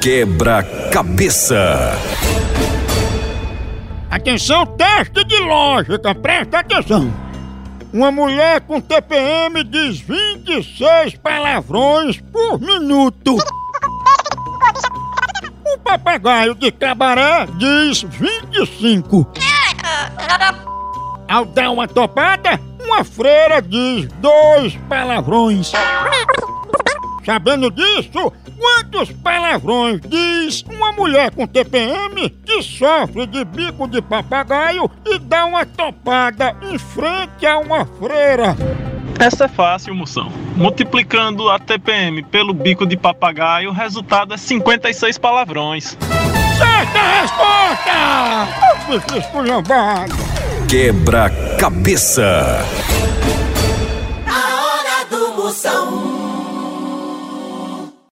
Quebra-cabeça. Atenção, teste de lógica, presta atenção. Uma mulher com TPM diz 26 palavrões por minuto. Um papagaio de cabaré diz 25. Ao dar uma topada, uma freira diz dois palavrões. Sabendo disso, quantos palavrões diz uma mulher com TPM que sofre de bico de papagaio e dá uma topada em frente a uma freira? Essa é fácil, moção. Multiplicando a TPM pelo bico de papagaio, o resultado é 56 palavrões. Certa resposta! Esculhambado! Quebra-cabeça. A hora do Moção.